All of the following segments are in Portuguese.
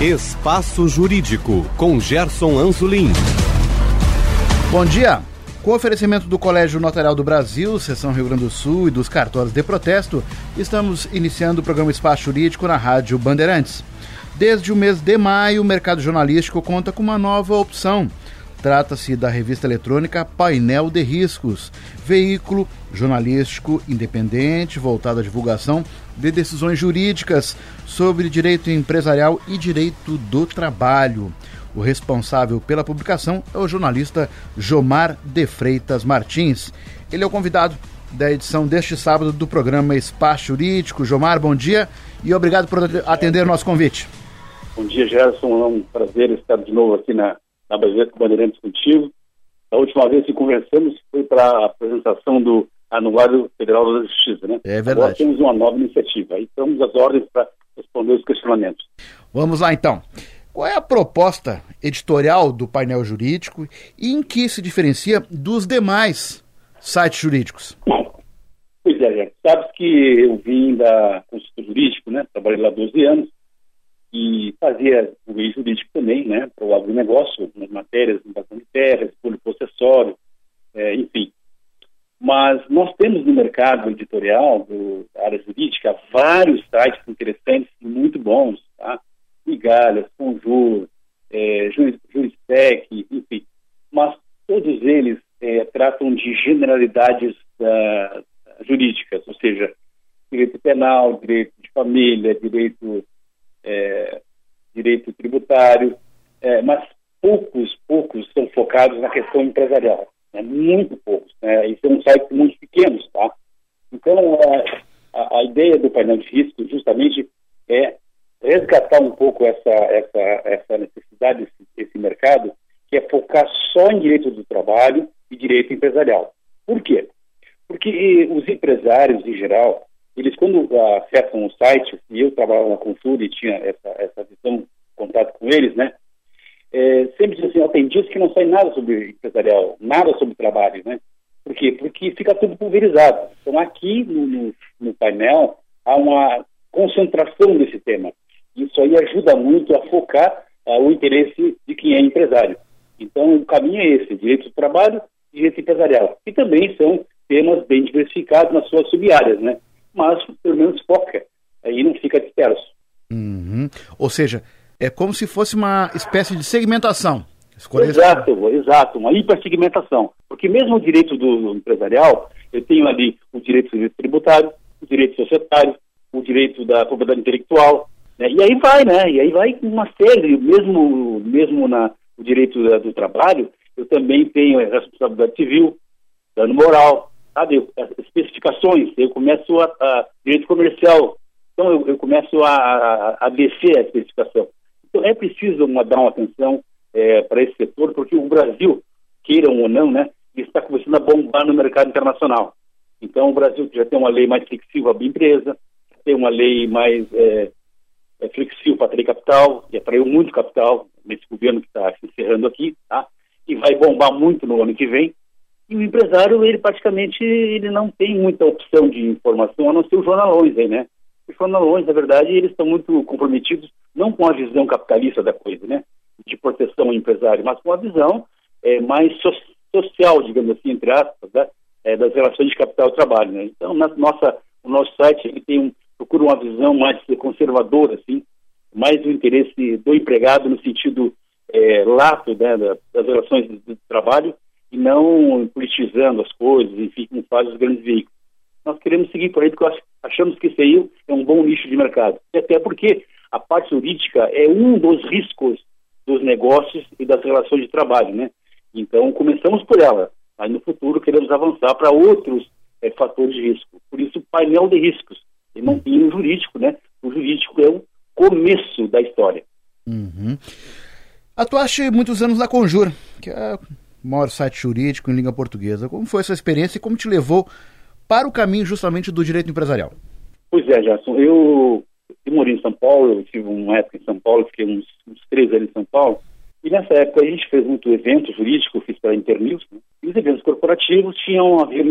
Espaço Jurídico, com Gerson Anzolin. Bom dia. Com oferecimento do Colégio Notarial do Brasil, Seção Rio Grande do Sul e dos cartórios de protesto, estamos iniciando o programa Espaço Jurídico na Rádio Bandeirantes. Desde o mês de maio, o mercado jornalístico conta com uma nova opção. Trata-se da revista eletrônica Painel de Riscos, veículo jornalístico independente voltado à divulgação de decisões jurídicas sobre direito empresarial e direito do trabalho. O responsável pela publicação é o jornalista Jomar de Freitas Martins. Ele é o convidado da edição deste sábado do programa Espaço Jurídico. Jomar, bom dia e obrigado por atender o nosso convite. Bom dia, Gerson. É um prazer estar de novo aqui na, na Bandeirantes contigo. A última vez que conversamos foi para a apresentação do Anuário Federal da Justiça, né? É verdade. Agora temos uma nova iniciativa. Aí estamos às ordens para responder os questionamentos. Vamos lá, então. Qual é a proposta editorial do painel jurídico e em que se diferencia dos demais sites jurídicos? Pois é, gente. Sabe que eu vim da consultor jurídico, né? Trabalhei lá 12 anos e fazia o meio jurídico também, né? Para o agronegócio, algumas matérias, invasão de terras, polipossessório, é, enfim. Mas nós temos no mercado editorial, do, da área jurídica, vários sites interessantes e muito bons, tá? Migalhas, Conjur, é, Juristec, enfim. Mas todos eles é, tratam de generalidades da, jurídicas, ou seja, direito penal, direito de família, direito, é, direito tributário, é, mas poucos, poucos são focados na questão empresarial, né? muito poucos. Né? E são sites muito pequenos, tá? Então, é, a, a ideia do painel de risco justamente é resgatar um pouco essa, essa, essa necessidade desse, desse mercado, que é focar só em direito do trabalho e direito empresarial. Por quê? Porque os empresários, em geral, eles quando acessam o site, e eu trabalhava na Consul e tinha essa, essa visão, contato com eles, né? É, sempre dizem assim, ó, tem dias que não sai nada sobre empresarial, nada sobre trabalho, né? Por quê? Porque fica tudo pulverizado. Então, aqui no, no, no painel, há uma concentração desse tema. Isso aí ajuda muito a focar uh, o interesse de quem é empresário. Então, o caminho é esse: direito do trabalho e direito empresarial. E também são temas bem diversificados nas suas sub-áreas, né? Mas, pelo menos, foca. Aí não fica disperso. Uhum. Ou seja, é como se fosse uma espécie de segmentação. Escolher exato, esse... exato, uma hipersegmentação. Porque mesmo o direito do empresarial, eu tenho ali o direito tributário, o direito societário, o direito da propriedade intelectual, né? E aí vai, né? E aí vai uma série, mesmo, mesmo na, no direito do trabalho, eu também tenho a responsabilidade civil, dano moral, sabe? As especificações, eu começo a, a direito comercial, então eu, eu começo a, a, a, descer a especificação. Então é preciso uma, dar uma atenção é, para esse setor, porque o Brasil, queiram ou não, né, está começando a bombar no mercado internacional. Então o Brasil já tem uma lei mais flexível à empresa, tem uma lei mais é, é, flexível para atrair capital, e atraiu muito capital nesse governo que está se encerrando aqui, tá? e vai bombar muito no ano que vem. E o empresário, ele praticamente ele não tem muita opção de informação, a não ser os jornalões aí, né? Os jornalões, na verdade, eles estão muito comprometidos não com a visão capitalista da coisa, né? De proteção ao empresário, mas com a visão é, mais so social, digamos assim, entre aspas, né? é, das relações de capital-trabalho, né? Então, na nossa, o nosso site ele tem um, procura uma visão mais conservadora, assim, mais do interesse do empregado no sentido é, lato né, das relações de, trabalho e não politizando as coisas, enfim, como faz os grandes veículos. Nós queremos seguir por aí porque achamos que isso aí é um bom nicho de mercado. E até porque a parte jurídica é um dos riscos dos negócios e das relações de trabalho, né? Então, começamos por ela, mas no futuro queremos avançar para outros é, fatores de risco. Por isso, painel de riscos e não tem o jurídico, né? O jurídico é o começo da história. Uhum. Atuaste muitos anos na Conjura, que é o maior site jurídico em língua portuguesa. Como foi essa experiência e como te levou para o caminho justamente do direito empresarial? Pois é, Gerson. Eu, eu morei em São Paulo, eu tive uma época em São Paulo, fiquei uns, uns três anos em São Paulo. E nessa época a gente fez muito evento jurídico, fiz para Internews, né? e os eventos corporativos tinham a ver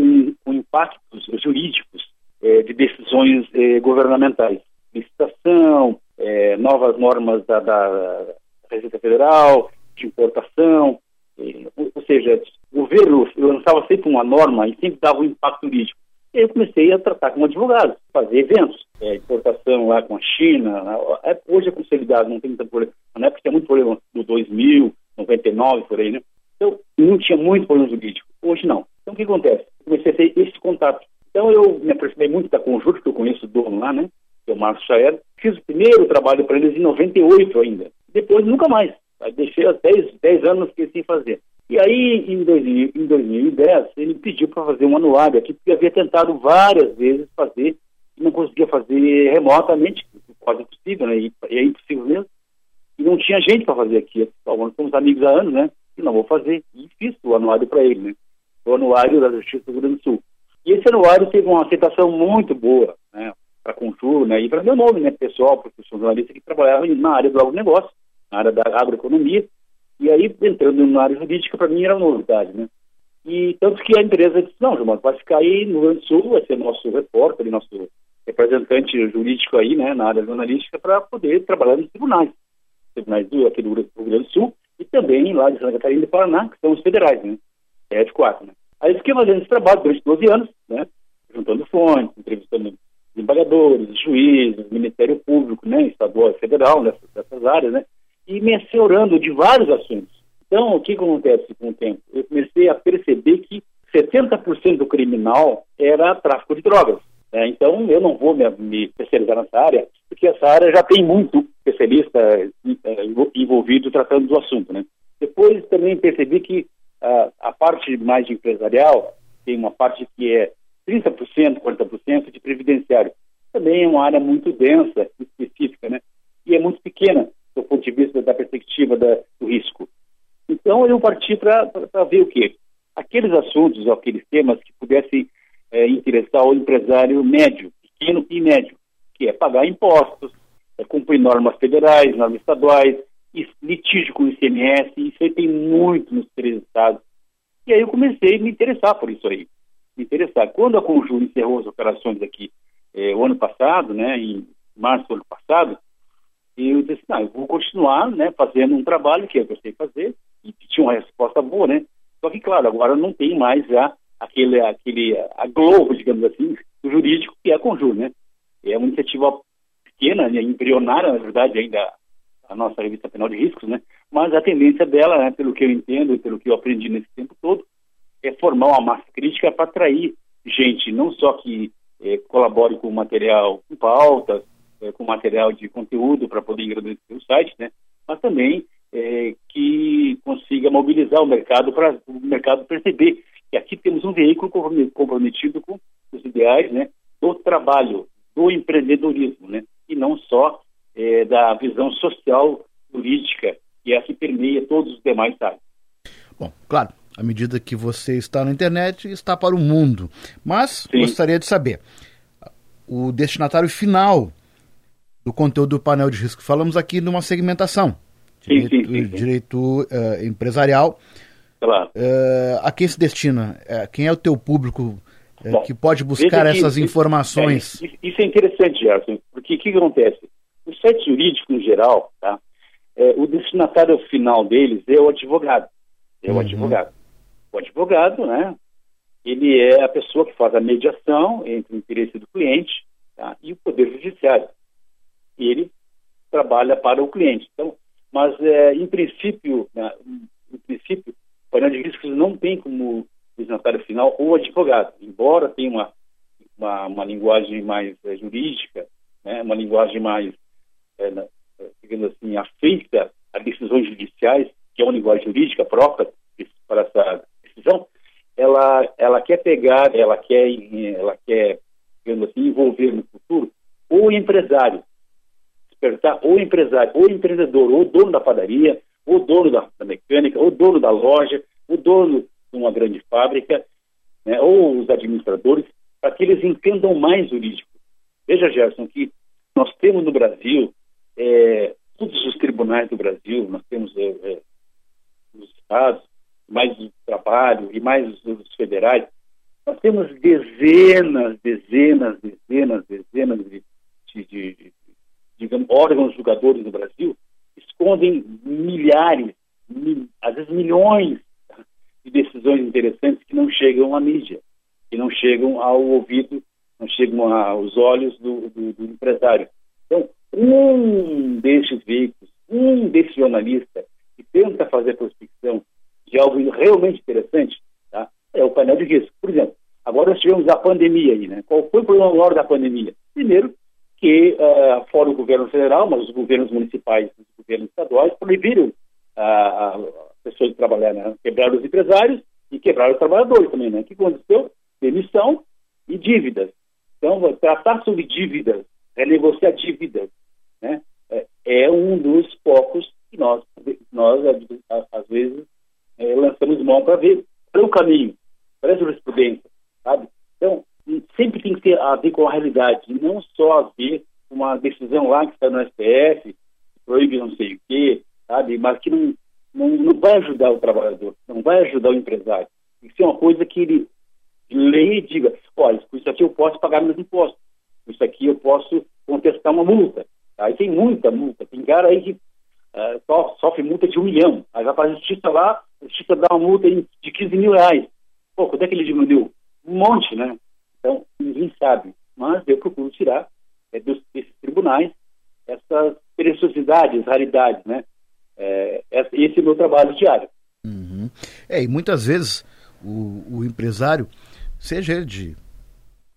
com impactos jurídicos é, de decisões é, governamentais, licitação, é, novas normas da, da Receita Federal, de importação, ou seja, o governo lançava sempre uma norma e sempre dava um impacto jurídico. Eu comecei a tratar como advogado, fazer eventos, é, importação lá com a China. É, hoje é consolidado, não tem muito problema. Na época tinha muito problema no 2000, 99, por aí, né? Então, não tinha muito problema jurídico. Hoje não. Então, o que acontece? comecei a ter esse contato. Então, eu me aproximei muito da Conjunto, que eu conheço o dono lá, né? Que é o Marcos Chaer. Fiz o primeiro trabalho para eles em 98 ainda. Depois, nunca mais. Deixei há 10, 10 anos que sem fazer. E aí, em, 2000, em 2010, ele pediu para fazer um anuário aqui, porque havia tentado várias vezes fazer e não conseguia fazer remotamente, quase impossível, né? E é impossível mesmo. E não tinha gente para fazer aqui. Nós somos amigos há anos, né? E não vou fazer. E fiz o anuário para ele, né? O anuário da Justiça do Rio Grande do Sul. E esse anuário teve uma aceitação muito boa, né? Para a Conjur, né? E para meu nome, né? Pessoal, porque sou jornalista que trabalhava na área do agronegócio, na área da agroeconomia. E aí, entrando na área jurídica, para mim era uma novidade, né? E tanto que a empresa disse, não, Gilmar, vai ficar aí no Rio Grande do Sul, vai ser nosso repórter, nosso representante jurídico aí, né, na área jornalística, para poder trabalhar nos tribunais. Tribunais do, aqui do Rio Grande do Sul e também lá de Santa Catarina e Paraná, que são os federais, né? É de quatro, né? Aí fiquei fazendo esse trabalho durante 12 anos, né? Juntando fontes, entrevistando desembargadores, juízes, Ministério Público, né? Estadual e federal, nessas, nessas áreas, né? E me de vários assuntos. Então, o que acontece com o tempo? Eu comecei a perceber que 70% do criminal era tráfico de drogas. Né? Então, eu não vou me, me, especializar nessa área, porque essa área já tem muito especialista é, envolvido tratando do assunto. Né? Depois, também percebi que a, a parte mais empresarial tem uma parte que é 30%, 40% de previdenciário. Também é uma área muito densa, específica, né? E é muito pequena do ponto de vista da perspectiva da, do risco. Então, eu parti para ver o quê? Aqueles assuntos, aqueles temas que pudessem é, interessar ao empresário médio, pequeno e médio, que é pagar impostos, é cumprir normas federais, normas estaduais, litígio com o ICMS, isso aí tem muito nos três estados. E aí eu comecei a me interessar por isso aí. Me interessar. Quando a Conjur encerrou as operações aqui é, o ano passado, né, em março do ano passado, e eu disse, não, eu vou continuar, né, fazendo um trabalho que eu sei fazer, e tinha uma resposta boa, né? Só que, claro, agora não tem mais já aquele, aquele, a Globo, digamos assim, do jurídico, que é a Conjur, né? É uma iniciativa pequena, né, embrionária, na verdade, ainda a nossa revista penal de riscos, né? Mas a tendência dela, né, pelo que eu entendo e pelo que eu aprendi nesse tempo todo, é formar uma massa crítica para atrair gente, não só que é, colabore com material, com pautas, é, com material de conteúdo para poder engrandecer o site, né? mas também é, que consiga mobilizar o mercado para o mercado perceber que aqui temos um veículo comprometido com os ideais né, do trabalho, do empreendedorismo, né, e não só é, da visão social jurídica que é a que permeia todos os demais sites. Bom, claro, à medida que você está na internet, está para o mundo. Mas Sim. gostaria de saber, o destinatário final do conteúdo do painel de risco. Falamos aqui de uma segmentação. Sim, direito, sim, sim, direito uh, empresarial. Claro. Uh, a quem se destina? Uh, quem é o teu público Bom, que pode buscar essas informações? É, isso é interessante, Gerson, porque o que, que acontece? O site jurídico, em geral, tá? É, o destinatário final deles é o advogado. É o uhum. advogado. O advogado, né? Ele é a pessoa que faz a mediação entre o interesse do cliente tá? e o poder judiciário e ele trabalha para o cliente. Então, mas é, em princípio, né, em princípio, o painel de riscos não tem como destinatário final o advogado, embora tenha uma uma, uma linguagem mais é, jurídica, né, uma linguagem mais, é, digamos assim, afeita a decisões judiciais, que é uma linguagem jurídica própria para essa decisão, ela ela quer pegar, ela quer ela quer, digamos assim, envolver no futuro o empresário despertar o empresário, o empreendedor, o dono da padaria, o dono da, da mecânica, o dono da loja, o dono de uma grande fábrica, né, ou os administradores, para que eles entendam mais jurídico. Veja, Gerson, que nós temos no Brasil, é, todos os tribunais do Brasil, nós temos é, é, os estados, mais o trabalho e mais os, os federais, nós temos dezenas, dezenas, dezenas, dezenas de, de, de digamos, órgãos julgadores no Brasil escondem milhares, mil, às vezes milhões de decisões interessantes que não chegam à mídia, que não chegam ao ouvido, não chegam aos olhos do, do, do empresário. Então, um desses veículos, um desses jornalistas que tenta fazer prospecção de algo realmente interessante, tá? é o painel de risco. Por exemplo, agora nós tivemos a pandemia aí, né? Qual foi o problema maior da pandemia? Primeiro, que uh, fora o governo federal, mas os governos municipais e os governos estaduais proibiram as pessoas de trabalhar, né? quebraram os empresários e quebraram os trabalhadores também, né? O que aconteceu? Demissão e dívidas. Então, tratar sobre dívidas, renegociar dívidas, né? É, é um dos focos que nós, nós às vezes, é, lançamos mão para ver para o caminho, para a jurisprudência, sabe? Então, sempre tem que ter a ver com a realidade, não só a ver uma decisão lá que está no STF, proíbe não sei o quê, sabe? Mas que não, não, não vai ajudar o trabalhador, não vai ajudar o empresário. Tem que ser uma coisa que ele leia e diga, olha, com isso aqui eu posso pagar meus impostos, com isso aqui eu posso contestar uma multa. Aí tem muita multa, tem cara aí que uh, sofre multa de um milhão, aí vai para a justiça lá, a justiça dá uma multa de 15 mil reais. Pô, quanto é que ele diminuiu? Um monte, né? Então, ninguém sabe. Mas eu procuro tirar é, dos, desses tribunais essas preciosidades, raridades, né? É, esse é o meu trabalho diário. Uhum. É, e muitas vezes o, o empresário, seja ele de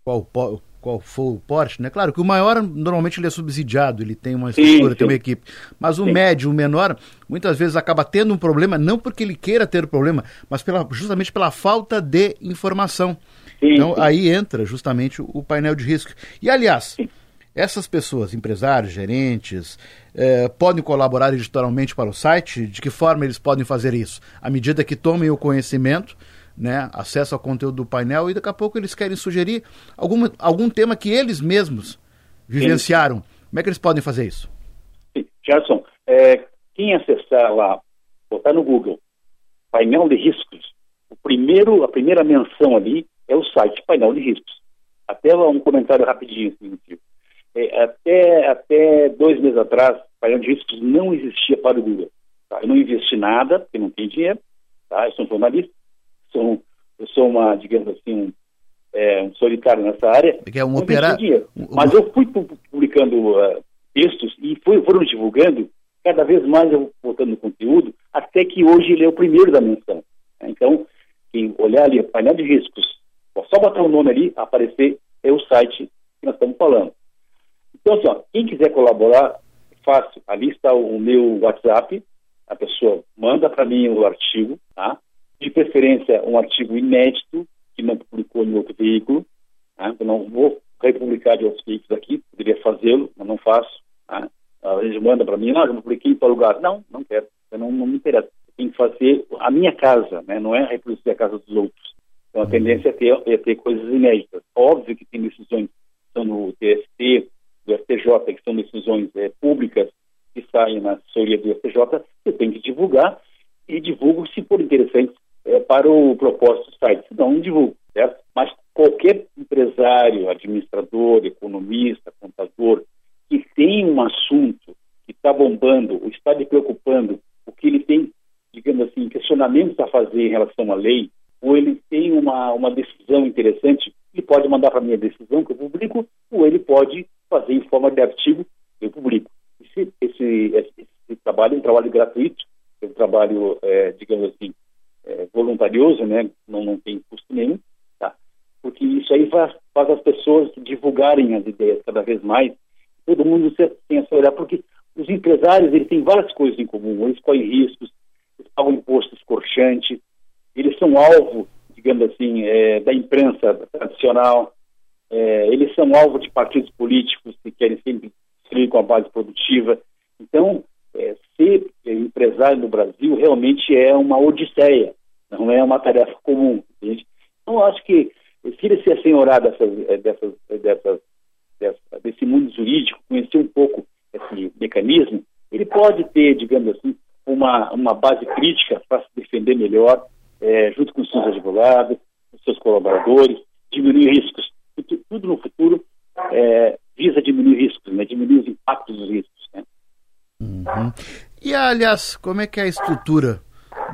qual, qual for o porte, né? Claro que o maior normalmente ele é subsidiado, ele tem uma estrutura, sim, tem uma equipe. Mas o sim. médio, o menor, muitas vezes acaba tendo um problema, não porque ele queira ter o problema, mas pela, justamente pela falta de informação. Então aí entra justamente o, painel de risco. E aliás, essas pessoas, empresários, gerentes, eh, podem colaborar editorialmente para o site? De que forma eles podem fazer isso? À medida que tomem o conhecimento né, acesso ao conteúdo do painel e daqui a pouco eles querem sugerir algum, algum tema que eles mesmos vivenciaram. Sim. Como é que eles podem fazer isso? Sim. Gerson, é, quem acessar lá, botar no Google painel de riscos, o primeiro, a primeira menção ali é o site painel de riscos. Até um comentário rapidinho, assim, é, até, até dois meses atrás, painel de riscos não existia para o Google. Tá? Eu não investi nada, porque não tem dinheiro, tá? eu sou um jornalista, sou, eu sou uma, digamos assim, um, é, um solitário nessa área. Que é um operário. Mas eu fui publicando uh, textos e foi, foram divulgando, cada vez mais eu botando conteúdo, até que hoje ele é o primeiro da menção. Então, quem olhar ali, painel de riscos, só botar o nome ali, aparecer, é o site que nós estamos falando. Então, assim, ó, quem quiser colaborar, fácil. Ali está o meu WhatsApp, a pessoa manda para mim o artigo, tá? De preferência um artigo inédito, que não publicou em outro veículo. Tá? Eu não vou republicar de outros veículos aqui, poderia fazê-lo, mas não faço. Tá? Às vezes manda para mim, não, eu publiquei em tal lugar. Não, não quero, não, não me interessa. Tem que fazer a minha casa, né? não é reproduzir a casa dos outros. Então a tendência é ter, é ter coisas inéditas. Óbvio que tem decisões que estão no TST, do STJ, que são decisões é, públicas que saem na assessoria do STJ, eu tenho que divulgar e divulgo se for interessante é, para o propósito do site, não divulgo, certo? Mas qualquer empresário, administrador, economista, contador, que tem um assunto que está bombando, ou está lhe preocupando, o que ele tem, digamos assim, questionamentos a fazer em relação à lei, ou ele tem uma, uma decisão interessante, ele pode mandar para a decisão que eu publico, ou ele pode fazer em forma de artigo, eu publico. Esse, esse, esse, esse trabalho é um trabalho gratuito, é um trabalho, é, digamos assim, é, voluntarioso, né? Não, não tem custo nenhum, tá? Porque isso aí faz, faz as pessoas divulgarem as ideias cada vez mais. Todo mundo tem essa olhar, porque os empresários eles têm várias coisas em comum. Eles correm riscos, eles pagam imposto escorchante, eles são alvo, digamos assim, é, da imprensa tradicional. É, eles são alvo de partidos políticos que querem sempre destruir com a base produtiva. Então, é, ser empresário no Brasil realmente é uma odisseia, não é uma tarefa comum. Então, acho que se ele se assenhorar dessas, é, dessas, é, dessas, dessa, desse mundo jurídico, conhecer um pouco esse mecanismo, ele pode ter, digamos assim, uma, uma base crítica para se defender melhor, é, junto com os seus advogados, os seus colaboradores, diminuir riscos. Tudo no futuro é, visa diminuir riscos, né? diminuir os impactos dos riscos. Uhum. E, aliás, como é que é a estrutura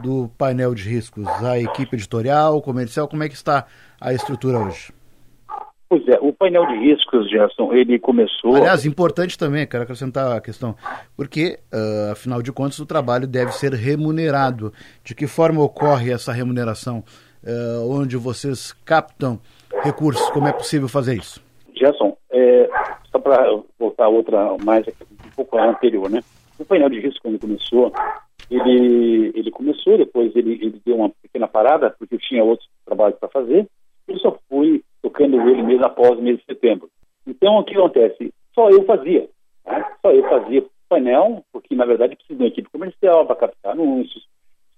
do painel de riscos? A equipe editorial, comercial, como é que está a estrutura hoje? Pois é, o painel de riscos, Gerson, ele começou. Aliás, importante também, quero acrescentar a questão, porque, uh, afinal de contas, o trabalho deve ser remunerado. De que forma ocorre essa remuneração? Uh, onde vocês captam recursos? Como é possível fazer isso? Gerson, é, para voltar a outra mais um pouco anterior, né? O painel de risco, quando começou, ele, ele começou, depois ele, ele deu uma pequena parada, porque eu tinha outros trabalhos para fazer, eu só fui tocando ele mês após mês de setembro. Então, o que acontece? Só eu fazia. Né? Só eu fazia painel, porque, na verdade, precisa de uma equipe comercial para captar anúncios,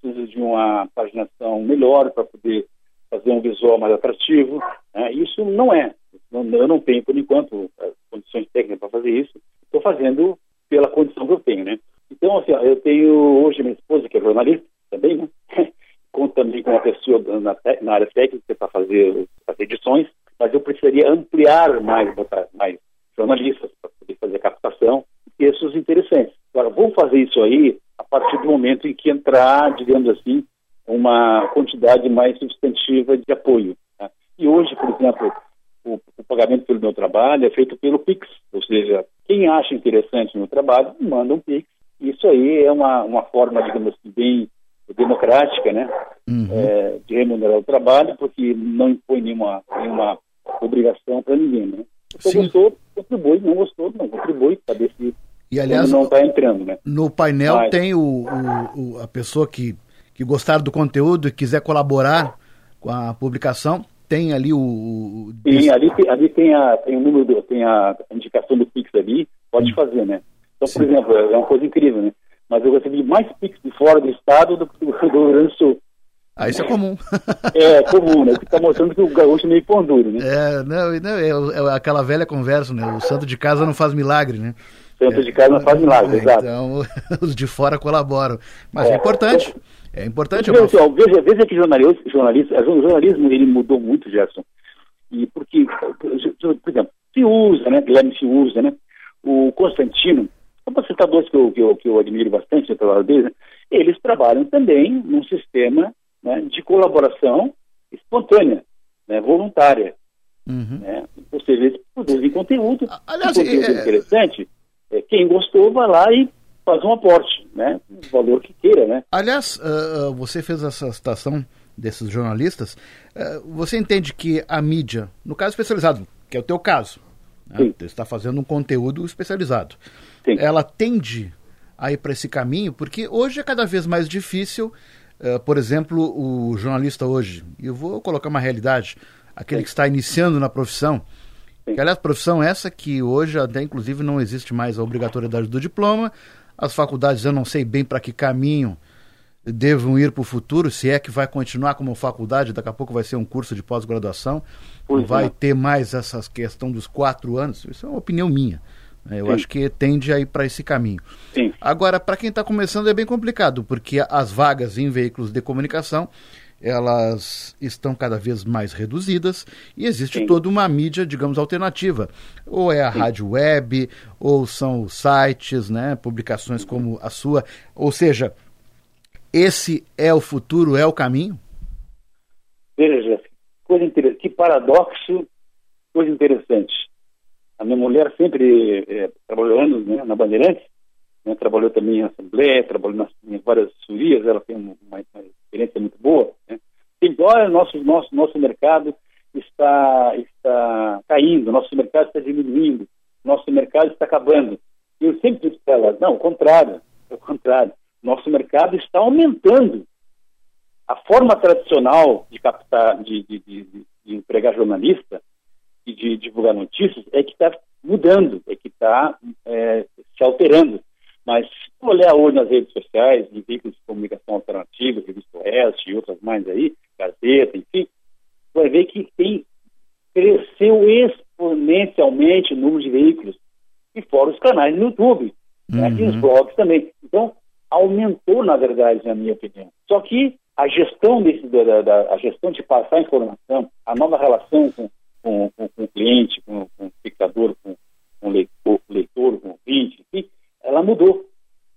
precisa de uma paginação melhor para poder fazer um visual mais atrativo. Né? Isso não é. Eu não tenho, por enquanto, condições técnicas para fazer isso. Estou fazendo pela condição que eu tenho, né? Então, assim, eu tenho hoje minha esposa, que é jornalista também, né? Também com uma pessoa na, na área técnica para fazer as edições, mas eu precisaria ampliar mais, botar mais jornalistas para poder fazer captação e textos interessantes. Agora, vou fazer isso aí a partir do momento em que entrar, digamos assim, uma quantidade mais substantiva de apoio. Tá? E hoje, por exemplo, o, o, pagamento pelo meu trabalho é feito pelo Pix, ou seja, quem acha interessante o meu trabalho, manda um Pix. Isso aí é uma, uma forma, digamos assim, bem democrática, né, uhum. é, de remunerar o trabalho, porque não impõe nenhuma, nenhuma obrigação para ninguém, né. Se gostou, contribui, não gostou, não contribui, saber se e, aliás, não está entrando, né. No painel Mas, tem o, o, o, a pessoa que, que gostar do conteúdo e quiser colaborar com a publicação, tem ali o. Sim, ali, tem, ali tem, a, tem o número, do, tem a indicação do Pix ali, pode fazer, né? Então, Sim. por exemplo, é uma coisa incrível, né? Mas eu recebi mais Pix de fora do estado do que do, do Rio Grande do Sul. Ah, isso é comum. é, comum, né? Está mostrando que o gaúcho é meio pão duro, né? É, não, não é, é, aquela velha conversa, né? O santo de casa não faz milagre, né? Santo é, de casa não faz milagre, é, exato. Então, os de fora colaboram. Mas é, é importante. É importante. Veja, assim, veja, veja que jornalista, jornalista, o jornalismo ele mudou muito, Gerson. E porque, por exemplo, se usa, né? Guilherme se usa, né? O Constantino, citar dois que eu, que eu, que eu admiro bastante trabalho deles, né? eles trabalham também num sistema né, de colaboração espontânea, né, voluntária. Uhum. Né? Ou seja, eles produzem conteúdo, Aliás, conteúdo é... interessante. É, quem gostou vai lá e faz um aporte, né? O valor que queira, né? Aliás, uh, você fez essa citação desses jornalistas. Uh, você entende que a mídia, no caso especializado, que é o teu caso, né? você está fazendo um conteúdo especializado, Sim. ela tende a ir para esse caminho, porque hoje é cada vez mais difícil, uh, por exemplo, o jornalista hoje, e eu vou colocar uma realidade, aquele Sim. que está iniciando na profissão, que, aliás, profissão essa que hoje até inclusive não existe mais a obrigatoriedade do diploma, as faculdades, eu não sei bem para que caminho devam ir para o futuro, se é que vai continuar como faculdade, daqui a pouco vai ser um curso de pós-graduação, vai é. ter mais essa questão dos quatro anos, isso é uma opinião minha. Né? Eu Sim. acho que tende a ir para esse caminho. Sim. Agora, para quem está começando é bem complicado, porque as vagas em veículos de comunicação elas estão cada vez mais reduzidas e existe Sim. toda uma mídia, digamos, alternativa. Ou é a Sim. rádio web, ou são os sites, né, publicações como a sua. Ou seja, esse é o futuro, é o caminho? Veja, coisa interessante, que paradoxo, coisa interessante. A minha mulher sempre é, trabalhou anos né, na Bandeirantes, né, trabalhou também em Assembleia, trabalhou nas, em várias surias, ela tem uma, uma experiência muito boa. Né? Embora nosso, nosso, nosso mercado está, está caindo, nosso mercado está diminuindo, nosso mercado está acabando. E eu sempre disse para ela, não, o contrário, é o contrário. Nosso mercado está aumentando. A forma tradicional de captar, de, de, de, de empregar jornalista e de divulgar notícias é que está mudando, é que está é, se alterando. Mas se olhar hoje nas redes sociais, em veículos de comunicação alternativa, Revista Oeste e outras mais aí, Gazeta, enfim, vai ver que tem, cresceu exponencialmente o número de veículos. E fora os canais no YouTube, uhum. né, e os blogs também. Então, aumentou, na verdade, na minha opinião. Só que a gestão desse, da, da, a gestão de passar informação, a nova relação com, com, com, com o cliente, com, com o espectador, com, com o leitor com o ouvinte, enfim, ela mudou.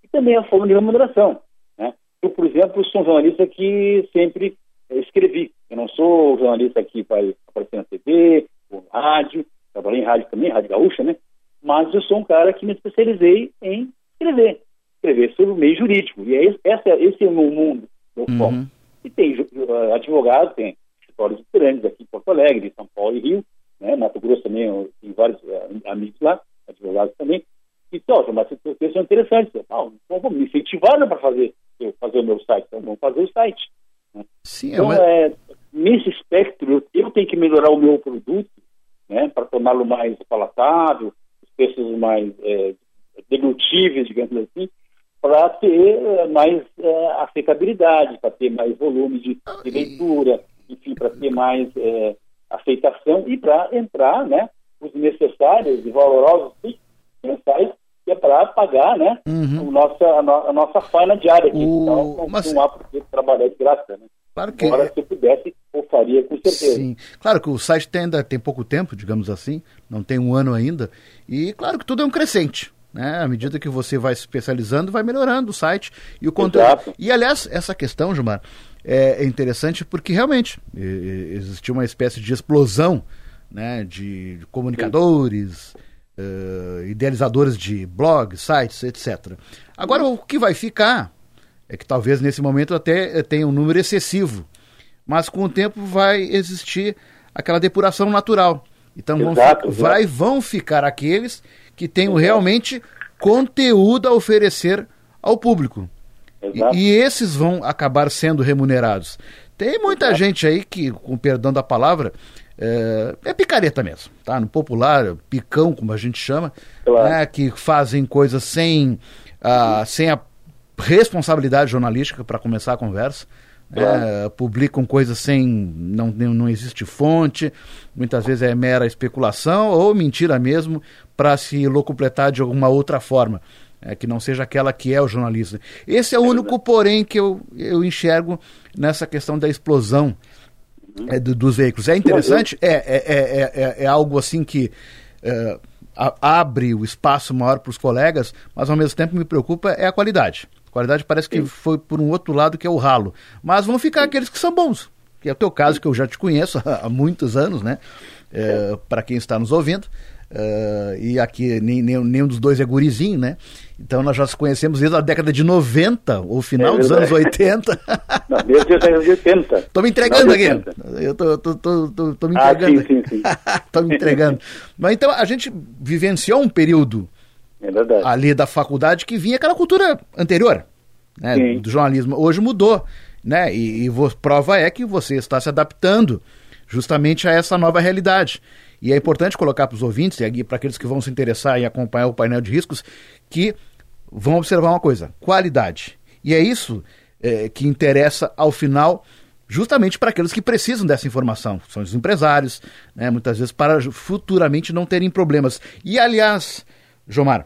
E também a forma de remuneração. Né? Eu, por exemplo, sou um jornalista que sempre eh, escrevi. Eu não sou jornalista que vai aparecer na TV, ou rádio, trabalhei em rádio também, rádio gaúcha, né? Mas eu sou um cara que me especializei em escrever. Escrever sobre o meio jurídico. E é esse, esse é o meu mundo, meu uhum. foco. E tem uh, advogados, tem escritórios grandes aqui em Porto Alegre, São Paulo e Rio, né? Mato Grosso também, tem vários uh, amigos lá, advogados também. Então, mas vocês são interessantes. Então, vamos me incentivar para fazer, fazer o meu site. Então, vamos fazer o site. Né? Sim, então, é, é, nesse espectro, eu tenho que melhorar o meu produto né, para torná-lo mais palatável, os preços mais é, deglutíveis, digamos assim, para ter é, mais é, aceitabilidade, para ter mais volume de, de leitura, enfim, para ter mais é, aceitação e para entrar, né, os necessários e valorosos mensais que é para pagar, né, uhum. a, nossa, a, no, a nossa faina diária aqui. O... Então, não, Mas... não há por que trabalhar de graça, né? Claro que... Agora, se eu pudesse, eu faria com certeza. Sim, claro que o site tem, ainda tem pouco tempo, digamos assim, não tem um ano ainda, e claro que tudo é um crescente. Né? À medida que você vai se especializando, vai melhorando o site e o conteúdo. Exato. E aliás, essa questão, Gilmar, é interessante porque realmente existiu uma espécie de explosão né, de comunicadores, uh, idealizadores de blogs, sites, etc. Agora, o que vai ficar é que talvez nesse momento até tenha um número excessivo, mas com o tempo vai existir aquela depuração natural. Então vão, exato, vai, vão ficar aqueles que tenham realmente conteúdo a oferecer ao público. E, e, esses vão acabar sendo remunerados. Tem muita Exato. gente aí que, com perdão da palavra, é, é, picareta mesmo, tá? No popular, picão, como a gente chama, claro. né? que fazem coisas sem, a, sem a responsabilidade jornalística para começar a conversa. Claro. É, publicam coisas sem. Não, não existe fonte, muitas vezes é mera especulação ou mentira mesmo para se locupletar de alguma outra forma. É, que não seja aquela que é o jornalista. Esse é o único, porém, que eu, eu enxergo nessa questão da explosão é, do, dos veículos. É interessante, é, é, é, é, algo assim que abre o espaço maior para os colegas, mas ao mesmo tempo me preocupa é a qualidade. A qualidade parece que foi por um outro lado que é o ralo. Mas vão ficar aqueles que são bons, que é o teu caso, que eu já te conheço há muitos anos, né? É, Para quem está nos ouvindo. Uh, e aqui nem, nem, nenhum dos dois é gurizinho, né? Então nós já se conhecemos desde a década de 90, ou final é dos anos 80. Não, desde a década de 80. Estou me entregando aqui. Eu tô, tô, tô, tô, tô me entregando. Ah, sim, sim, sim. Estou me entregando. Mas então a gente vivenciou um período é ali da faculdade que vinha aquela cultura anterior, né? Do jornalismo. Hoje mudou, né? E, e prova é que você está se adaptando justamente a essa nova realidade. E é importante colocar para os ouvintes e para aqueles que vão se interessar em acompanhar o painel de riscos que vão observar uma coisa: qualidade. E é isso é, que interessa ao final, justamente para aqueles que precisam dessa informação. São os empresários, né, muitas vezes para futuramente não terem problemas. E aliás, Jomar,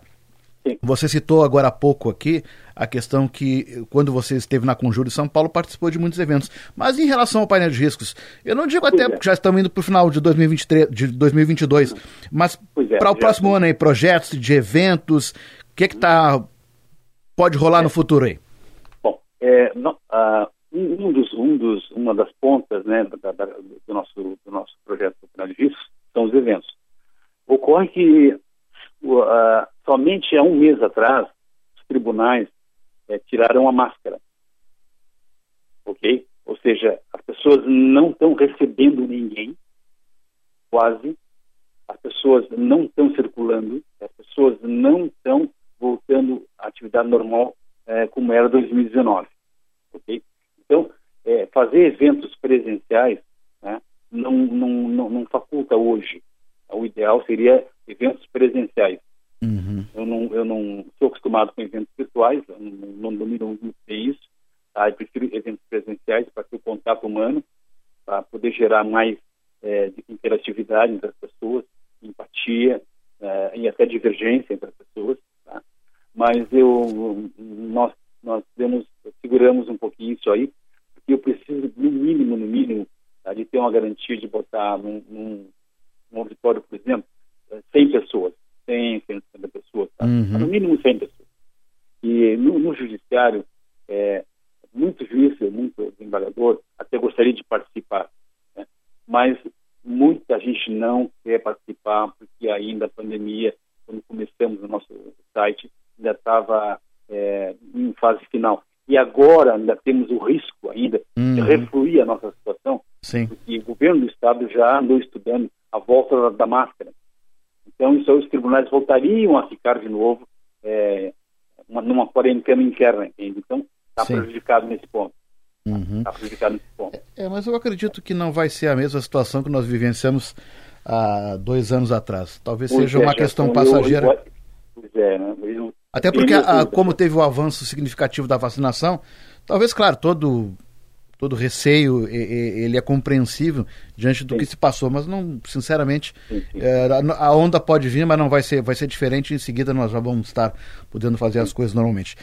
você citou agora há pouco aqui a questão que, quando você esteve na Conjura em São Paulo, participou de muitos eventos. Mas em relação ao painel de riscos, eu não digo até é. porque já estamos indo para o final de, 2023, de 2022, mas é, para o próximo ano aí, projetos de eventos, o que que tá, pode rolar é. no futuro aí? Bom, é, não, uh, um, dos, um dos, uma das pontas né, da, da, do, nosso, do nosso projeto do painel de riscos são os eventos. Ocorre que uh, somente há um mês atrás, os tribunais é, tiraram a máscara. Ok? Ou seja, as pessoas não estão recebendo ninguém, quase. As pessoas não estão circulando, as pessoas não estão voltando à atividade normal é, como era 2019. Ok? Então, é, fazer eventos presenciais né, não, não, não, não faculta hoje. O ideal seria eventos presenciais. Uhum. Eu, não, eu não sou acostumado com eventos virtuais, não, não domino muito isso. Tá? Eu prefiro eventos presenciais para ter o contato humano, para poder gerar mais é, interatividade entre as pessoas, empatia é, e até divergência entre as pessoas. Tá? Mas eu, nós, nós temos, seguramos um pouquinho isso aí, porque eu preciso, no mínimo, no mínimo, tá? de ter uma garantia de botar num, num, num auditório, por exemplo, 100 pessoas 100, 150 pessoas, tá? uhum. no mínimo 100 pessoas. E no, no judiciário, é, muito juiz, muito desembargador, até gostaria de participar, né? mas muita gente não quer participar porque ainda a pandemia, quando começamos o nosso site, ainda estava é, em fase final. E agora ainda temos o risco ainda uhum. de refluir a nossa situação, Sim. porque o governo do estado já andou estudando a volta da, da máscara. Então, isso aí, os tribunais voltariam a ficar de novo é, uma, numa quarentena interna, entende? Então, está prejudicado nesse ponto. Está uhum. Tá prejudicado nesse ponto. É, mas eu acredito que não vai ser a mesma situação que nós vivenciamos há dois anos atrás. Talvez pois seja é, uma questão passageira. Eu, pois é, né? Eu, Até porque, a, como teve o avanço significativo da vacinação, talvez, claro, todo todo receio ele é compreensível diante do sim. que se passou, mas não, sinceramente. É, a onda pode vir, mas não vai ser, vai ser diferente. Em seguida nós já vamos estar podendo fazer as coisas normalmente.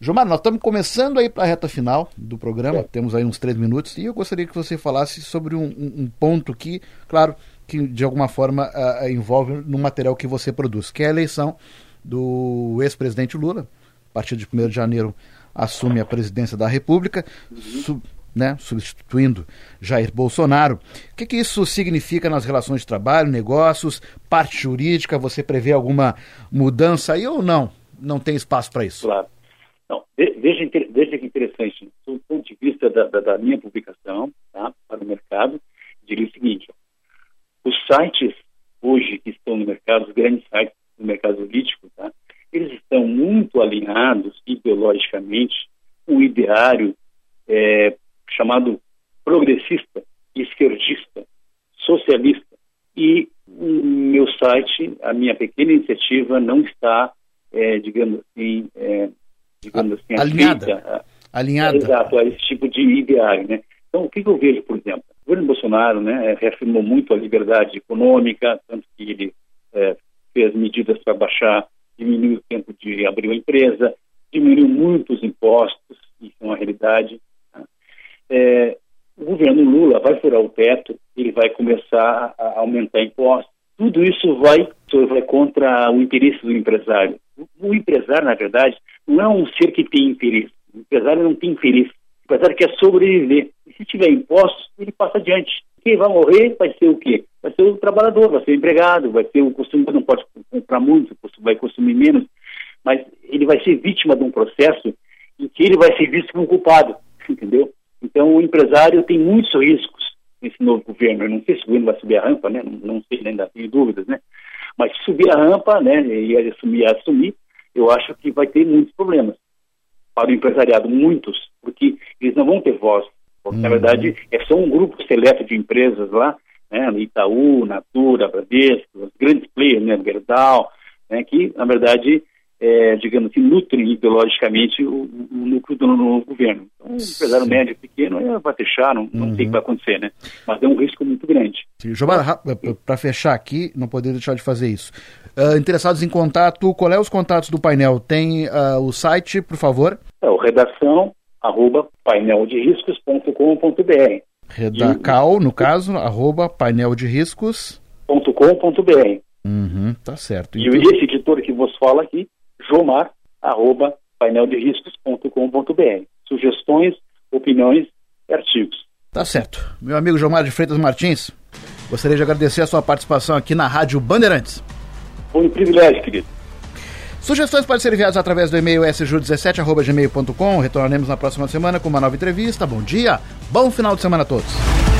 Gilmar, nós estamos começando aí para a reta final do programa, temos aí uns três minutos e eu gostaria que você falasse sobre um, um ponto que, claro, que de alguma forma uh, envolve no material que você produz, que é a eleição do ex-presidente Lula, a partir de 1 de janeiro assume a presidência da República. Uhum né, substituindo Jair Bolsonaro. O que, que, isso significa nas relações de trabalho, negócios, parte jurídica? Você prevê alguma mudança aí ou não? Não tem espaço para isso? Claro. Não, veja, veja que interessante. Do ponto de vista da, da, da minha publicação tá, para o mercado, diria o seguinte: os sites hoje que estão no mercado, os grandes sites do mercado jurídico, tá, eles estão muito alinhados ideologicamente com o ideário é, chamado progressista, esquerdista, socialista. E o meu site, a minha pequena iniciativa, não está, é, digamos assim, é, digamos assim, alinhada. A, alinhada. Exato, a esse tipo de ideário, né? Então, o que, eu vejo, por exemplo? O governo Bolsonaro né, reafirmou muito a liberdade econômica, tanto que ele é, fez medidas para baixar, diminuir o tempo de abrir uma empresa, diminuiu muito os impostos, isso é uma realidade é, o governo Lula vai furar o teto, ele vai começar a aumentar impostos. Tudo isso vai, vai contra o interesse do empresário. O empresário, na verdade, não é um ser que tem interesse. O empresário não tem interesse. O empresário quer sobreviver. E se tiver impostos, ele passa adiante. Quem vai morrer vai ser o quê? Vai ser o trabalhador, vai ser o empregado, vai ser o consumidor, não pode comprar muito, vai consumir menos, mas ele vai ser vítima de um processo em que ele vai ser visto como culpado, entendeu? Então, o empresário tem muitos riscos nesse novo governo. Eu não sei se o governo vai subir a rampa, né? Não, não sei, ainda tenho dúvidas, né? Mas se subir a rampa, né, e assumir, assumir, eu acho que vai ter muitos problemas para o empresariado, muitos, porque eles não vão ter voz. Porque, uhum. na verdade, é só um grupo seleto de empresas lá, né, Itaú, Natura, Bradesco, os grandes players, né, Gerdau, né, que, na verdade, é, digamos assim, nutrem ideologicamente o, o núcleo do novo governo. Então, um empresário médio pequeno é, vai fechar, não, não uhum. sei o que vai acontecer, né? Mas é um risco muito grande. Giovanna, para fechar aqui, não poderia deixar de fazer isso. Uh, interessados em contato, qual é os contatos do painel? Tem uh, o site, por favor? É o redação arroba painelderiscos.com.br Redacal, no caso, arroba painelderiscos.com.br Uhum, tá certo. E então... esse editor que vos fala aqui jomar, arroba painelderiscos.com.br. Sugestões, opiniões e artigos. Tá certo. Meu amigo Jomar de Freitas Martins, gostaria de agradecer a sua participação aqui na Rádio Bandeirantes. Foi um privilégio, querido. Sugestões podem ser enviadas através do e-mail sju17.gmail.com. Retornaremos na próxima semana com uma nova entrevista. Bom dia, bom final de semana a todos.